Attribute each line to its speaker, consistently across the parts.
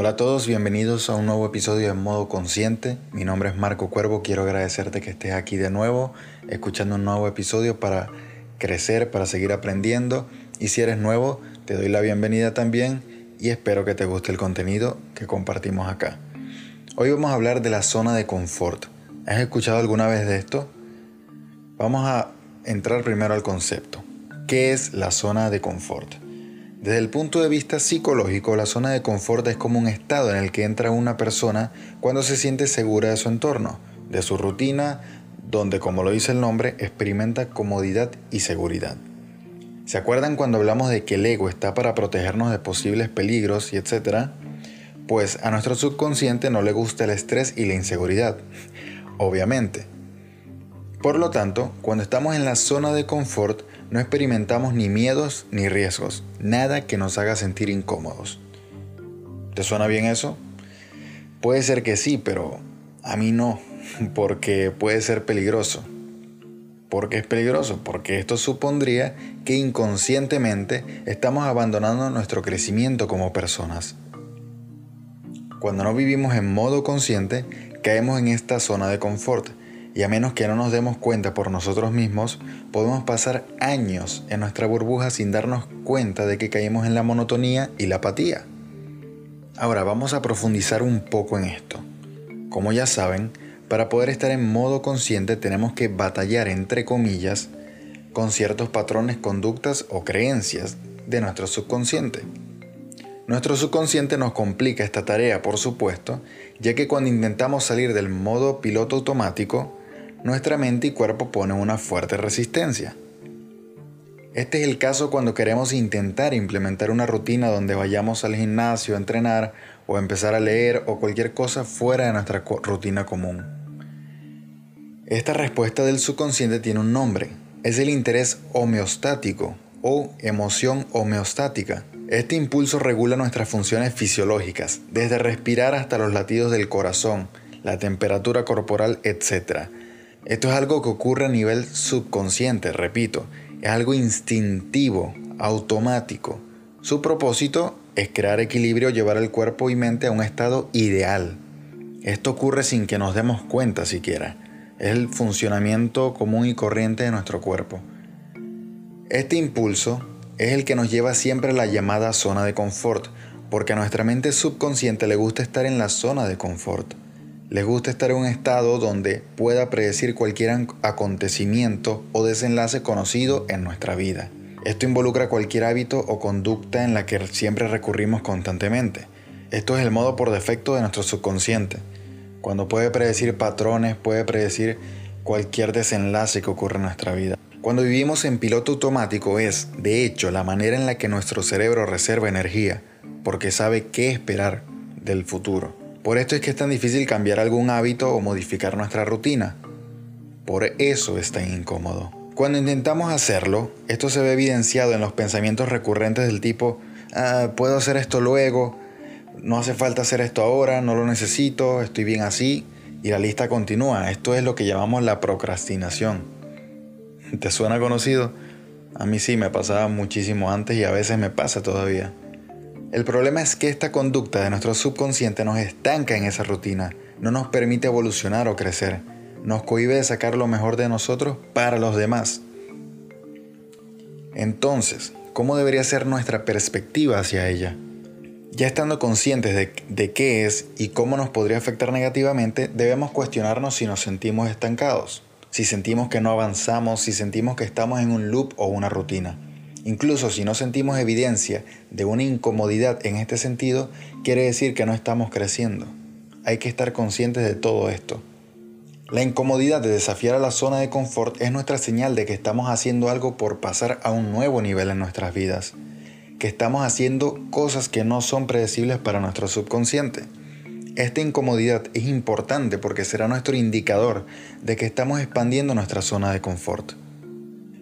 Speaker 1: Hola a todos, bienvenidos a un nuevo episodio de Modo Consciente. Mi nombre es Marco Cuervo, quiero agradecerte que estés aquí de nuevo, escuchando un nuevo episodio para crecer, para seguir aprendiendo. Y si eres nuevo, te doy la bienvenida también y espero que te guste el contenido que compartimos acá. Hoy vamos a hablar de la zona de confort. ¿Has escuchado alguna vez de esto? Vamos a entrar primero al concepto. ¿Qué es la zona de confort? Desde el punto de vista psicológico, la zona de confort es como un estado en el que entra una persona cuando se siente segura de su entorno, de su rutina, donde, como lo dice el nombre, experimenta comodidad y seguridad. ¿Se acuerdan cuando hablamos de que el ego está para protegernos de posibles peligros y etcétera? Pues a nuestro subconsciente no le gusta el estrés y la inseguridad, obviamente. Por lo tanto, cuando estamos en la zona de confort, no experimentamos ni miedos ni riesgos, nada que nos haga sentir incómodos. ¿Te suena bien eso? Puede ser que sí, pero a mí no, porque puede ser peligroso. ¿Por qué es peligroso? Porque esto supondría que inconscientemente estamos abandonando nuestro crecimiento como personas. Cuando no vivimos en modo consciente, caemos en esta zona de confort y a menos que no nos demos cuenta por nosotros mismos, podemos pasar años en nuestra burbuja sin darnos cuenta de que caímos en la monotonía y la apatía. Ahora vamos a profundizar un poco en esto. Como ya saben, para poder estar en modo consciente tenemos que batallar entre comillas con ciertos patrones, conductas o creencias de nuestro subconsciente. Nuestro subconsciente nos complica esta tarea, por supuesto, ya que cuando intentamos salir del modo piloto automático, nuestra mente y cuerpo ponen una fuerte resistencia. Este es el caso cuando queremos intentar implementar una rutina donde vayamos al gimnasio a entrenar o empezar a leer o cualquier cosa fuera de nuestra rutina común. Esta respuesta del subconsciente tiene un nombre, es el interés homeostático o emoción homeostática. Este impulso regula nuestras funciones fisiológicas, desde respirar hasta los latidos del corazón, la temperatura corporal, etc esto es algo que ocurre a nivel subconsciente, repito, es algo instintivo, automático. Su propósito es crear equilibrio, llevar el cuerpo y mente a un estado ideal. Esto ocurre sin que nos demos cuenta siquiera. Es el funcionamiento común y corriente de nuestro cuerpo. Este impulso es el que nos lleva siempre a la llamada zona de confort, porque a nuestra mente subconsciente le gusta estar en la zona de confort. Les gusta estar en un estado donde pueda predecir cualquier acontecimiento o desenlace conocido en nuestra vida. Esto involucra cualquier hábito o conducta en la que siempre recurrimos constantemente. Esto es el modo por defecto de nuestro subconsciente. Cuando puede predecir patrones, puede predecir cualquier desenlace que ocurra en nuestra vida. Cuando vivimos en piloto automático es, de hecho, la manera en la que nuestro cerebro reserva energía, porque sabe qué esperar del futuro. Por esto es que es tan difícil cambiar algún hábito o modificar nuestra rutina. Por eso es tan incómodo. Cuando intentamos hacerlo, esto se ve evidenciado en los pensamientos recurrentes del tipo, ah, puedo hacer esto luego, no hace falta hacer esto ahora, no lo necesito, estoy bien así, y la lista continúa. Esto es lo que llamamos la procrastinación. ¿Te suena conocido? A mí sí, me pasaba muchísimo antes y a veces me pasa todavía. El problema es que esta conducta de nuestro subconsciente nos estanca en esa rutina, no nos permite evolucionar o crecer, nos cohibe de sacar lo mejor de nosotros para los demás. Entonces, ¿cómo debería ser nuestra perspectiva hacia ella? Ya estando conscientes de, de, qué es y cómo nos podría afectar negativamente, debemos cuestionarnos si nos sentimos estancados, si sentimos que no avanzamos, si sentimos que estamos en un loop o una rutina. Incluso si no sentimos evidencia de una incomodidad en este sentido, quiere decir que no estamos creciendo. Hay que estar conscientes de todo esto. La incomodidad de desafiar a la zona de confort es nuestra señal de que estamos haciendo algo por pasar a un nuevo nivel en nuestras vidas, que estamos haciendo cosas que no son predecibles para nuestro subconsciente. Esta incomodidad es importante porque será nuestro indicador de que estamos expandiendo nuestra zona de confort.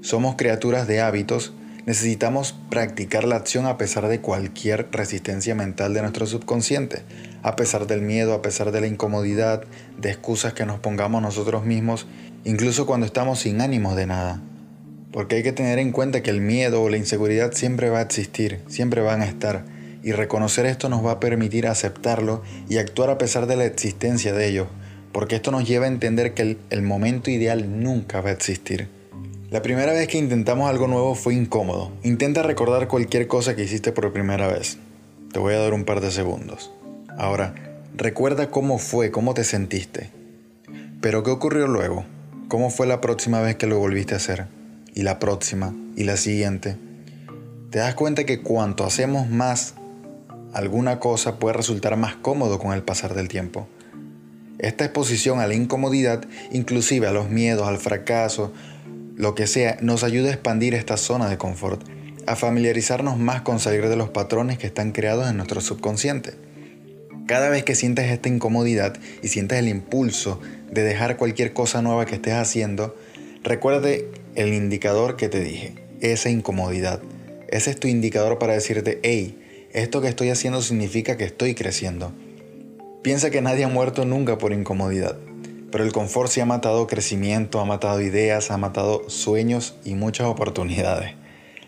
Speaker 1: Somos criaturas de hábitos Necesitamos practicar la acción a pesar de cualquier resistencia mental de nuestro subconsciente, a pesar del miedo, a pesar de la incomodidad, de excusas que nos pongamos nosotros mismos, incluso cuando estamos sin ánimos de nada. Porque hay que tener en cuenta que el miedo o la inseguridad siempre va a existir, siempre van a estar, y reconocer esto nos va a permitir aceptarlo y actuar a pesar de la existencia de ello, porque esto nos lleva a entender que el, el momento ideal nunca va a existir. La primera vez que intentamos algo nuevo fue incómodo. Intenta recordar cualquier cosa que hiciste por primera vez. Te voy a dar un par de segundos. Ahora, recuerda cómo fue, cómo te sentiste. Pero ¿qué ocurrió luego? ¿Cómo fue la próxima vez que lo volviste a hacer? Y la próxima, y la siguiente. Te das cuenta que cuanto hacemos más alguna cosa puede resultar más cómodo con el pasar del tiempo. Esta exposición a la incomodidad, inclusive a los miedos, al fracaso, lo que sea, nos ayuda a expandir esta zona de confort, a familiarizarnos más con salir de los patrones que están creados en nuestro subconsciente. Cada vez que sientes esta incomodidad y sientes el impulso de dejar cualquier cosa nueva que estés haciendo, recuerde el indicador que te dije, esa incomodidad. Ese es tu indicador para decirte, hey, esto que estoy haciendo significa que estoy creciendo. Piensa que nadie ha muerto nunca por incomodidad, pero el confort sí ha matado crecimiento, ha matado ideas, ha matado sueños y muchas oportunidades.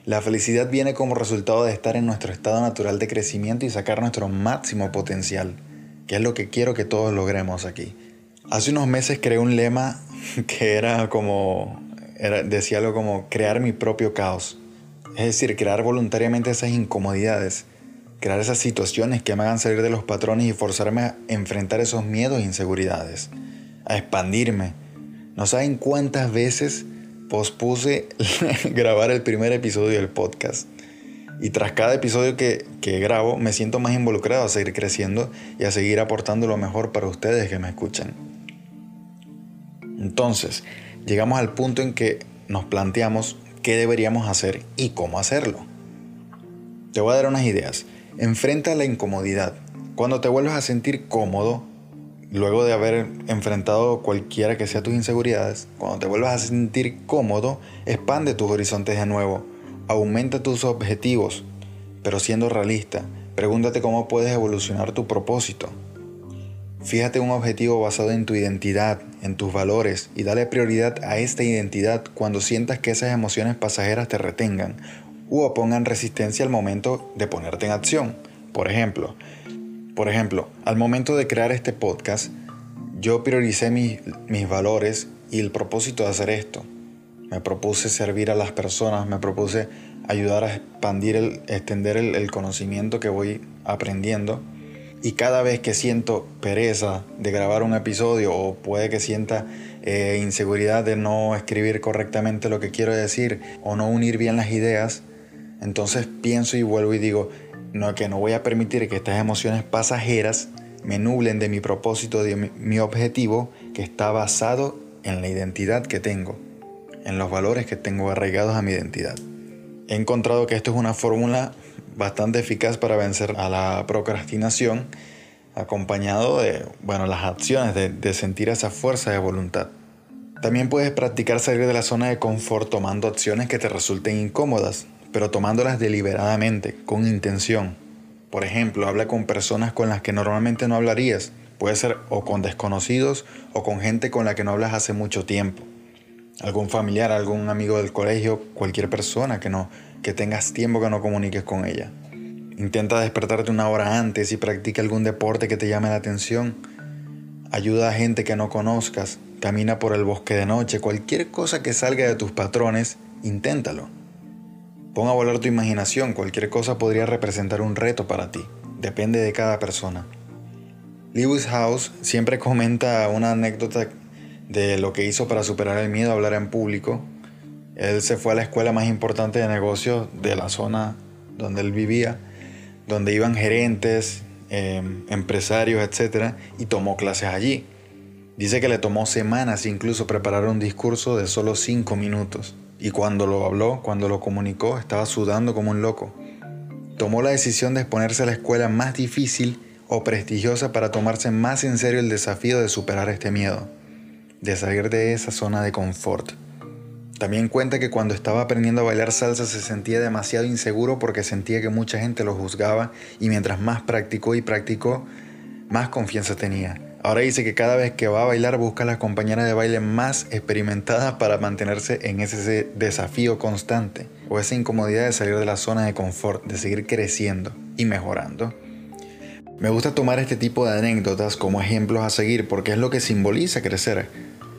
Speaker 1: La felicidad viene como resultado de estar en nuestro estado natural de crecimiento y sacar nuestro máximo potencial, que es lo que quiero que todos logremos aquí. Hace unos meses creé un lema que era como, decía algo como crear mi propio caos. Es decir, crear voluntariamente esas incomodidades, crear esas situaciones que me hagan salir de los patrones y forzarme a enfrentar esos miedos e inseguridades, a expandirme. No saben cuántas veces pospuse grabar el primer episodio del podcast. Y tras cada episodio que, que, grabo, me siento más involucrado a seguir creciendo y a seguir aportando lo mejor para ustedes que me escuchan. Entonces, llegamos al punto en que nos planteamos qué deberíamos hacer y cómo hacerlo. Te voy a dar unas ideas. Enfrenta la incomodidad. Cuando te vuelvas a sentir cómodo, luego de haber enfrentado cualquiera que sea tus inseguridades, cuando te vuelvas a sentir cómodo, expande tus horizontes de nuevo, aumenta tus objetivos, pero siendo realista, pregúntate cómo puedes evolucionar tu propósito. Fíjate un objetivo basado en tu identidad, en tus valores y dale prioridad a esta identidad cuando sientas que esas emociones pasajeras te retengan u opongan resistencia al momento de ponerte en acción. Por ejemplo, por ejemplo, al momento de crear este podcast, yo prioricé mis, valores y el propósito de hacer esto. Me propuse servir a las personas, me propuse ayudar a expandir, el, extender el, conocimiento que voy aprendiendo. Y cada vez que siento pereza de grabar un episodio o puede que sienta eh, inseguridad de no escribir correctamente lo que quiero decir o no unir bien las ideas, entonces pienso y vuelvo y digo, no, que no voy a permitir que estas emociones pasajeras me nublen de mi propósito, de mi, objetivo, que está basado en la identidad que tengo, en los valores que tengo arraigados a mi identidad. He encontrado que esto es una fórmula bastante eficaz para vencer a la procrastinación, acompañado de bueno, las acciones, de, de sentir esa fuerza de voluntad. También puedes practicar salir de la zona de confort tomando acciones que te resulten incómodas, pero tomándolas deliberadamente, con intención. Por ejemplo, habla con personas con las que normalmente no hablarías. Puede ser o con desconocidos o con gente con la que no hablas hace mucho tiempo. Algún familiar, algún amigo del colegio, cualquier persona que no que tengas tiempo que no comuniques con ella. Intenta despertarte una hora antes y practica algún deporte que te llame la atención. Ayuda a gente que no conozcas. Camina por el bosque de noche. Cualquier cosa que salga de tus patrones, inténtalo. Pon a volar tu imaginación, cualquier cosa podría representar un reto para ti, depende de cada persona. Lewis House siempre comenta una anécdota de lo que hizo para superar el miedo a hablar en público. Él se fue a la escuela más importante de negocios de la zona donde él vivía, donde iban gerentes, em, empresarios, etc. Y tomó clases allí. Dice que le tomó semanas incluso preparar un discurso de solo cinco minutos. Y cuando lo habló, cuando lo comunicó, estaba sudando como un loco. Tomó la decisión de exponerse a la escuela más difícil o prestigiosa para tomarse más en serio el desafío de superar este miedo, de salir de esa zona de confort. También cuenta que cuando estaba aprendiendo a bailar salsa se sentía demasiado inseguro porque sentía que mucha gente lo juzgaba y mientras más practicó y practicó, más confianza tenía. Ahora dice que cada vez que va a bailar busca a las compañeras de baile más experimentadas para mantenerse en ese desafío constante. o esa incomodidad de salir de la zona de confort, de seguir creciendo y mejorando. Me gusta tomar este tipo de anécdotas como ejemplos a seguir porque es lo que simboliza crecer,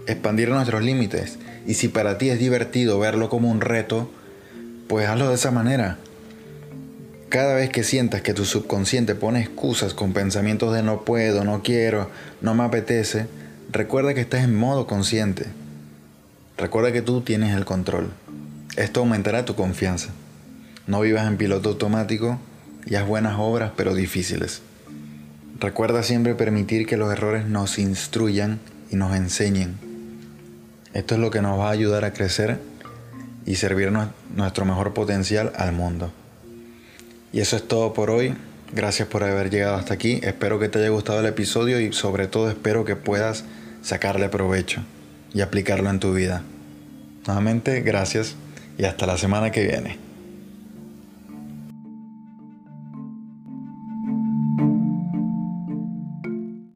Speaker 1: expandir nuestros límites. Y si para ti es divertido verlo como un reto, pues hazlo de esa manera. Cada vez que sientas que tu subconsciente pone excusas con pensamientos de no puedo, no quiero, no me apetece, recuerda que estás en modo consciente. Recuerda que tú tienes el control. Esto aumentará tu confianza. No vivas en piloto automático y haz buenas obras pero difíciles. Recuerda siempre permitir que los errores nos instruyan y nos enseñen. Esto es lo que nos va a ayudar a crecer y servir nuestro mejor potencial al mundo. Y eso es todo por hoy. Gracias por haber llegado hasta aquí. Espero que te haya gustado el episodio y sobre todo espero que puedas sacarle provecho y aplicarlo en tu vida. Nuevamente, gracias y hasta la semana que viene.